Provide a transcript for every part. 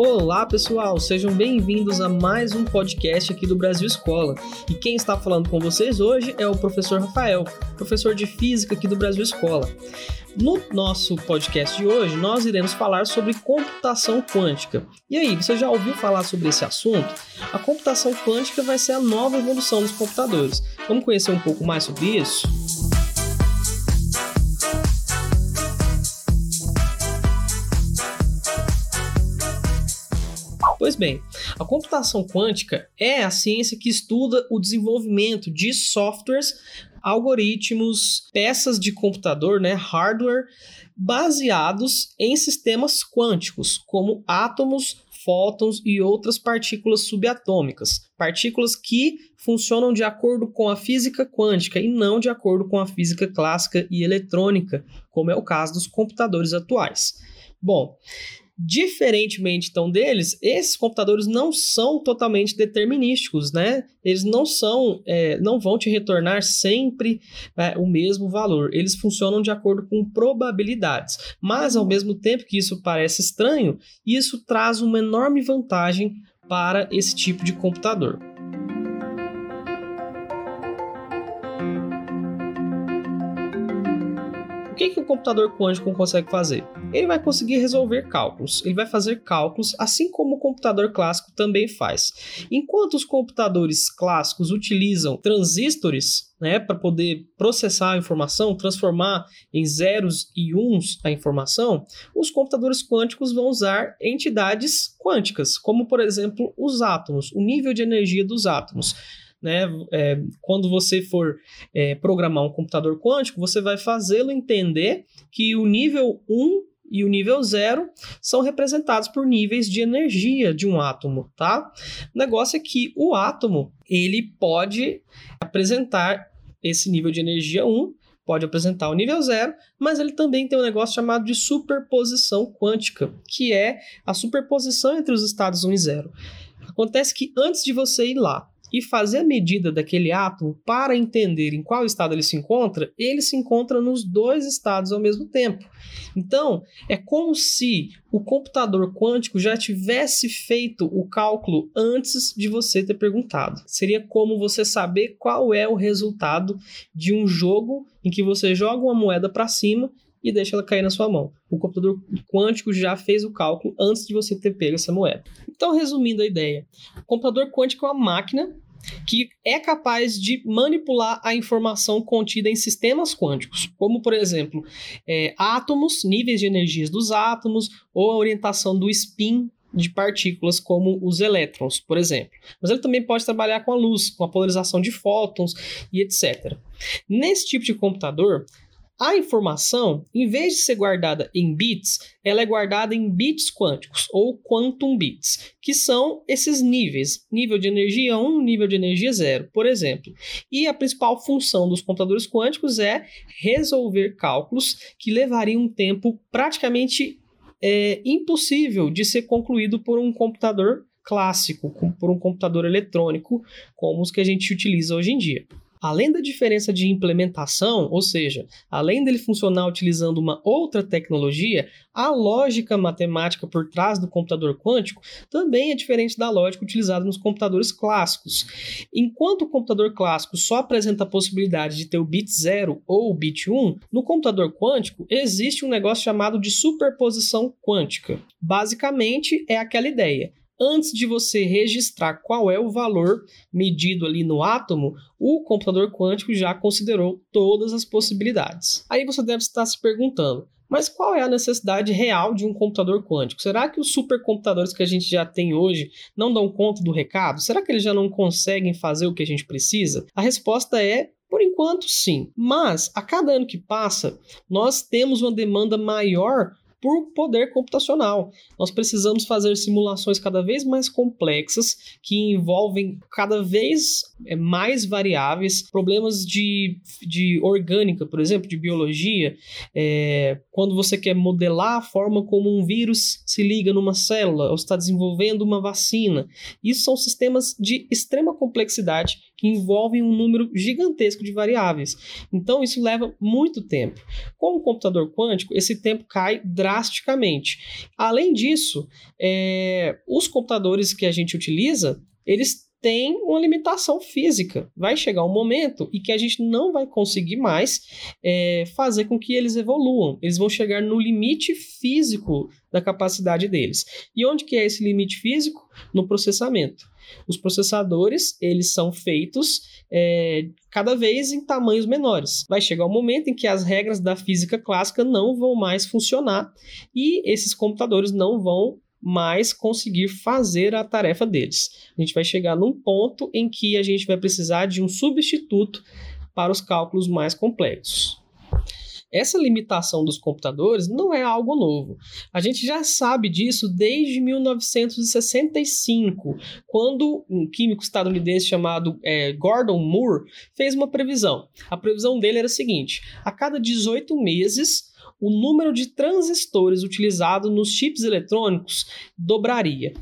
Olá, pessoal, sejam bem-vindos a mais um podcast aqui do Brasil Escola. E quem está falando com vocês hoje é o professor Rafael, professor de física aqui do Brasil Escola. No nosso podcast de hoje, nós iremos falar sobre computação quântica. E aí, você já ouviu falar sobre esse assunto? A computação quântica vai ser a nova evolução dos computadores. Vamos conhecer um pouco mais sobre isso? Bem, a computação quântica é a ciência que estuda o desenvolvimento de softwares, algoritmos, peças de computador, né, hardware, baseados em sistemas quânticos, como átomos, fótons e outras partículas subatômicas, partículas que funcionam de acordo com a física quântica e não de acordo com a física clássica e eletrônica, como é o caso dos computadores atuais. Bom, Diferentemente, então, deles, esses computadores não são totalmente determinísticos, né? Eles não são, é, não vão te retornar sempre é, o mesmo valor. Eles funcionam de acordo com probabilidades. Mas, ao mesmo tempo que isso parece estranho, isso traz uma enorme vantagem para esse tipo de computador. Computador quântico consegue fazer? Ele vai conseguir resolver cálculos. Ele vai fazer cálculos assim como o computador clássico também faz. Enquanto os computadores clássicos utilizam transistores né, para poder processar a informação, transformar em zeros e uns a informação, os computadores quânticos vão usar entidades quânticas, como por exemplo os átomos, o nível de energia dos átomos né? É, quando você for é, programar um computador quântico, você vai fazê-lo entender que o nível 1 e o nível 0 são representados por níveis de energia de um átomo, tá? O negócio é que o átomo, ele pode apresentar esse nível de energia 1 pode apresentar o nível zero, mas ele também tem um negócio chamado de superposição quântica, que é a superposição entre os estados 1 e 0. Acontece que antes de você ir lá e fazer a medida daquele átomo para entender em qual estado ele se encontra, ele se encontra nos dois estados ao mesmo tempo. Então, é como se o computador quântico já tivesse feito o cálculo antes de você ter perguntado. Seria como você saber qual é o resultado de um jogo em que você joga uma moeda para cima e deixa ela cair na sua mão. O computador quântico já fez o cálculo antes de você ter pego essa moeda. Então, resumindo a ideia, o computador quântico é uma máquina que é capaz de manipular a informação contida em sistemas quânticos, como, por exemplo, é, átomos, níveis de energias dos átomos, ou a orientação do spin de partículas como os elétrons, por exemplo. Mas ele também pode trabalhar com a luz, com a polarização de fótons e etc. Nesse tipo de computador, a informação, em vez de ser guardada em bits, ela é guardada em bits quânticos, ou quantum bits, que são esses níveis, nível de energia 1, nível de energia 0, por exemplo. E a principal função dos computadores quânticos é resolver cálculos que levariam um tempo praticamente é, impossível de ser concluído por um computador clássico, por um computador eletrônico, como os que a gente utiliza hoje em dia. Além da diferença de implementação, ou seja, além dele funcionar utilizando uma outra tecnologia, a lógica matemática por trás do computador quântico também é diferente da lógica utilizada nos computadores clássicos. Enquanto o computador clássico só apresenta a possibilidade de ter o bit 0 ou o bit 1, no computador quântico existe um negócio chamado de superposição quântica. Basicamente, é aquela ideia antes de você registrar qual é o valor medido ali no átomo, o computador quântico já considerou todas as possibilidades. Aí você deve estar se perguntando, mas qual é a necessidade real de um computador quântico? Será que os supercomputadores que a gente já tem hoje não dão conta do recado? Será que eles já não conseguem fazer o que a gente precisa? A resposta é por enquanto, sim. Mas a cada ano que passa, nós temos uma demanda maior por poder computacional. Nós precisamos fazer simulações cada vez mais complexas que envolvem cada vez é, mais variáveis, problemas de, de orgânica, por exemplo, de biologia, é, quando você quer modelar a forma como um vírus se liga numa célula ou está desenvolvendo uma vacina. Isso são sistemas de extrema complexidade que envolvem um número gigantesco de variáveis. Então, isso leva muito tempo. Com o computador quântico, esse tempo cai drasticamente. Além disso, é, os computadores que a gente utiliza, eles tem uma limitação física. Vai chegar um momento em que a gente não vai conseguir mais é, fazer com que eles evoluam. Eles vão chegar no limite físico da capacidade deles. E onde que é esse limite físico? No processamento. Os processadores, eles são feitos é, cada vez em tamanhos menores. Vai chegar um momento em que as regras da física clássica não vão mais funcionar e esses computadores não vão mais conseguir fazer a tarefa deles. A gente vai chegar num ponto em que a gente vai precisar de um substituto para os cálculos mais complexos. Essa limitação dos computadores não é algo novo. A gente já sabe disso desde 1965, quando um químico estadunidense chamado é, Gordon Moore fez uma previsão. A previsão dele era a seguinte: a cada 18 meses o número de transistores utilizado nos chips eletrônicos dobraria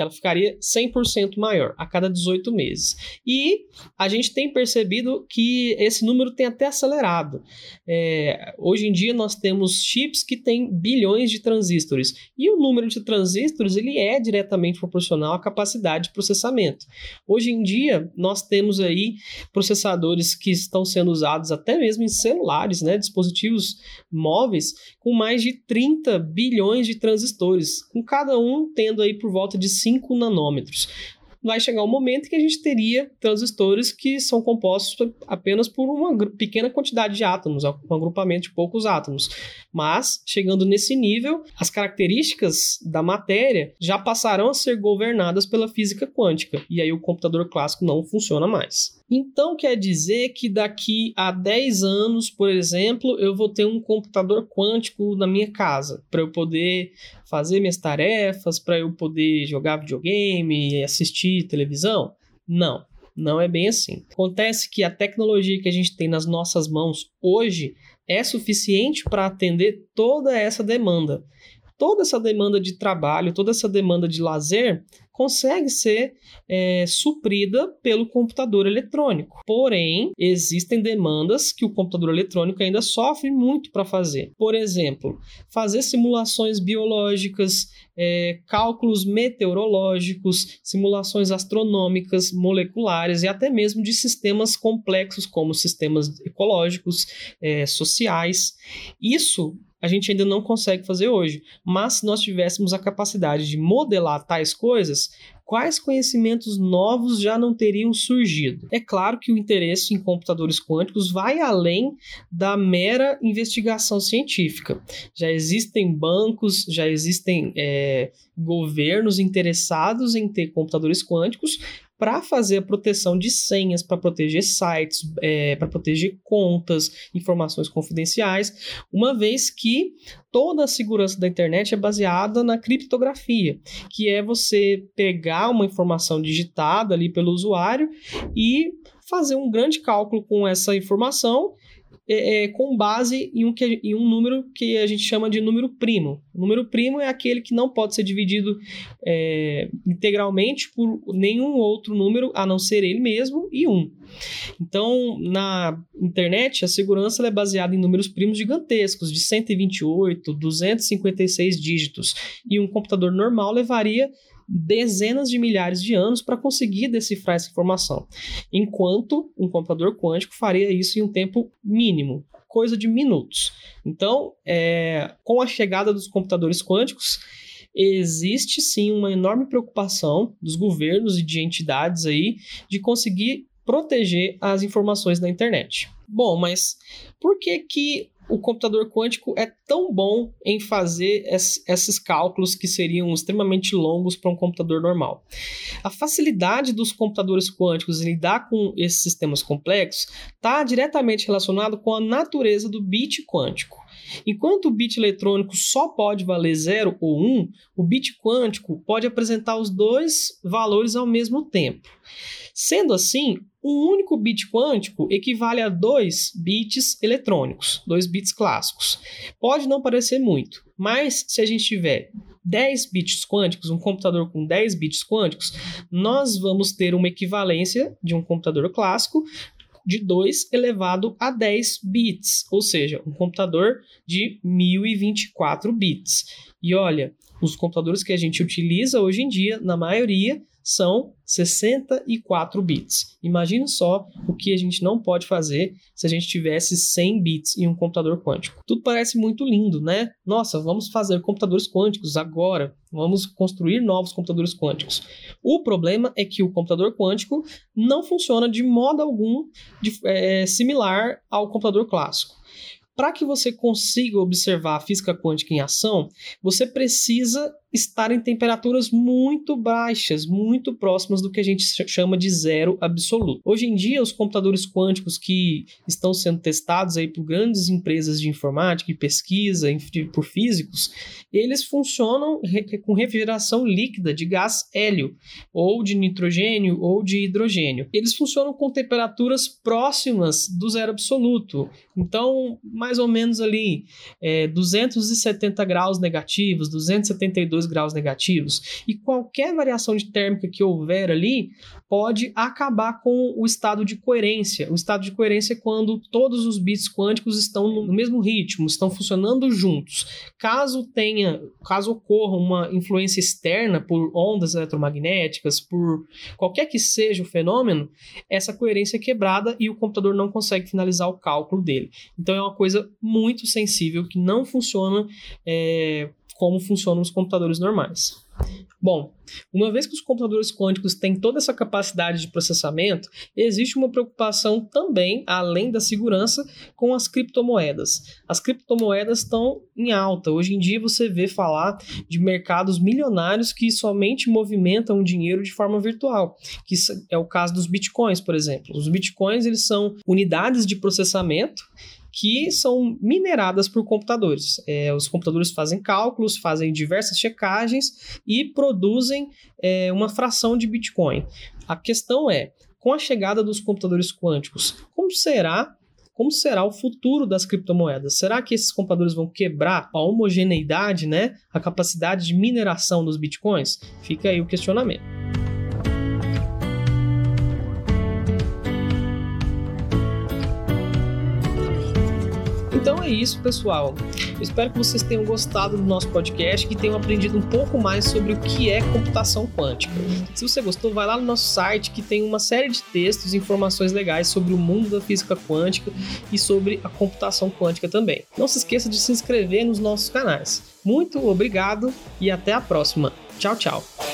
ela ficaria 100% maior a cada 18 meses. E a gente tem percebido que esse número tem até acelerado. É, hoje em dia nós temos chips que têm bilhões de transistores e o número de transistores ele é diretamente proporcional à capacidade de processamento. Hoje em dia nós temos aí processadores que estão sendo usados até mesmo em celulares, né, dispositivos móveis com mais de 30 bilhões de transistores, com cada um tendo aí por volta de 5 nanômetros. Vai chegar um momento que a gente teria transistores que são compostos apenas por uma pequena quantidade de átomos, um agrupamento de poucos átomos. Mas, chegando nesse nível, as características da matéria já passarão a ser governadas pela física quântica, e aí o computador clássico não funciona mais. Então quer dizer que daqui a 10 anos, por exemplo, eu vou ter um computador quântico na minha casa para eu poder fazer minhas tarefas, para eu poder jogar videogame, assistir televisão? Não, não é bem assim. Acontece que a tecnologia que a gente tem nas nossas mãos hoje é suficiente para atender toda essa demanda. Toda essa demanda de trabalho, toda essa demanda de lazer consegue ser é, suprida pelo computador eletrônico. Porém, existem demandas que o computador eletrônico ainda sofre muito para fazer. Por exemplo, fazer simulações biológicas, é, cálculos meteorológicos, simulações astronômicas, moleculares e até mesmo de sistemas complexos como sistemas ecológicos, é, sociais. Isso a gente ainda não consegue fazer hoje. Mas se nós tivéssemos a capacidade de modelar tais coisas, quais conhecimentos novos já não teriam surgido? É claro que o interesse em computadores quânticos vai além da mera investigação científica. Já existem bancos, já existem é, governos interessados em ter computadores quânticos para fazer a proteção de senhas, para proteger sites, é, para proteger contas, informações confidenciais, uma vez que toda a segurança da internet é baseada na criptografia, que é você pegar uma informação digitada ali pelo usuário e fazer um grande cálculo com essa informação é, é, com base em um, que, em um número que a gente chama de número primo. O número primo é aquele que não pode ser dividido é, integralmente por nenhum outro número a não ser ele mesmo e um. Então, na internet, a segurança é baseada em números primos gigantescos, de 128, 256 dígitos, e um computador normal levaria dezenas de milhares de anos para conseguir decifrar essa informação, enquanto um computador quântico faria isso em um tempo mínimo, coisa de minutos. Então, é, com a chegada dos computadores quânticos, existe sim uma enorme preocupação dos governos e de entidades aí de conseguir proteger as informações da internet. Bom, mas por que que o computador quântico é tão bom em fazer esses cálculos que seriam extremamente longos para um computador normal. A facilidade dos computadores quânticos em lidar com esses sistemas complexos está diretamente relacionado com a natureza do bit quântico. Enquanto o bit eletrônico só pode valer 0 ou 1, um, o bit quântico pode apresentar os dois valores ao mesmo tempo. Sendo assim, Um único bit quântico equivale a dois bits eletrônicos, dois bits clássicos. Pode não parecer muito, mas se a gente tiver 10 bits quânticos, um computador com 10 bits quânticos, nós vamos ter uma equivalência de um computador clássico de 2 elevado a 10 bits, ou seja, um computador de 1024 bits. E olha, os computadores que a gente utiliza hoje em dia, na maioria, são 64 bits. Imagina só o que a gente não pode fazer se a gente tivesse 100 bits em um computador quântico. Tudo parece muito lindo, né? Nossa, vamos fazer computadores quânticos agora. Vamos construir novos computadores quânticos. O problema é que o computador quântico não funciona de modo algum de, é, similar ao computador clássico. Para que você consiga observar a física quântica em ação, você precisa estar em temperaturas muito baixas, muito próximas do que a gente chama de zero absoluto. Hoje em dia, os computadores quânticos que estão sendo testados aí por grandes empresas de informática e pesquisa por físicos, eles funcionam com refrigeração líquida de gás hélio, ou de nitrogênio, ou de hidrogênio. Eles funcionam com temperaturas próximas do zero absoluto. Então, mais ou menos ali, é, 270 graus negativos, 272 2 graus negativos. E qualquer variação de térmica que houver ali pode acabar com o estado de coerência. O estado de coerência é quando todos os bits quânticos estão no mesmo ritmo, estão funcionando juntos. Caso tenha, caso ocorra uma influência externa por ondas eletromagnéticas, por qualquer que seja o fenômeno, essa coerência é quebrada e o computador não consegue finalizar o cálculo dele. Então é uma coisa muito sensível que não funciona é, como funcionam os computadores normais. Bom, uma vez que os computadores quânticos têm toda essa capacidade de processamento, existe uma preocupação também, além da segurança, com as criptomoedas. As criptomoedas estão em alta. Hoje em dia você vê falar de mercados milionários que somente movimentam dinheiro de forma virtual, que é o caso dos bitcoins, por exemplo. Os bitcoins eles são unidades de processamento que são mineradas por computadores. É, os computadores fazem cálculos, fazem diversas checagens e produzem é, uma fração de Bitcoin. A questão é, com a chegada dos computadores quânticos, como será como será o futuro das criptomoedas? Será que esses computadores vão quebrar a homogeneidade, né, a capacidade de mineração dos bitcoins? Fica aí o questionamento. Isso, pessoal. Eu espero que vocês tenham gostado do nosso podcast, que tenham aprendido um pouco mais sobre o que é computação quântica. Se você gostou, vai lá no nosso site que tem uma série de textos e informações legais sobre o mundo da física quântica e sobre a computação quântica também. Não se esqueça de se inscrever nos nossos canais. Muito obrigado e até a próxima. Tchau, tchau.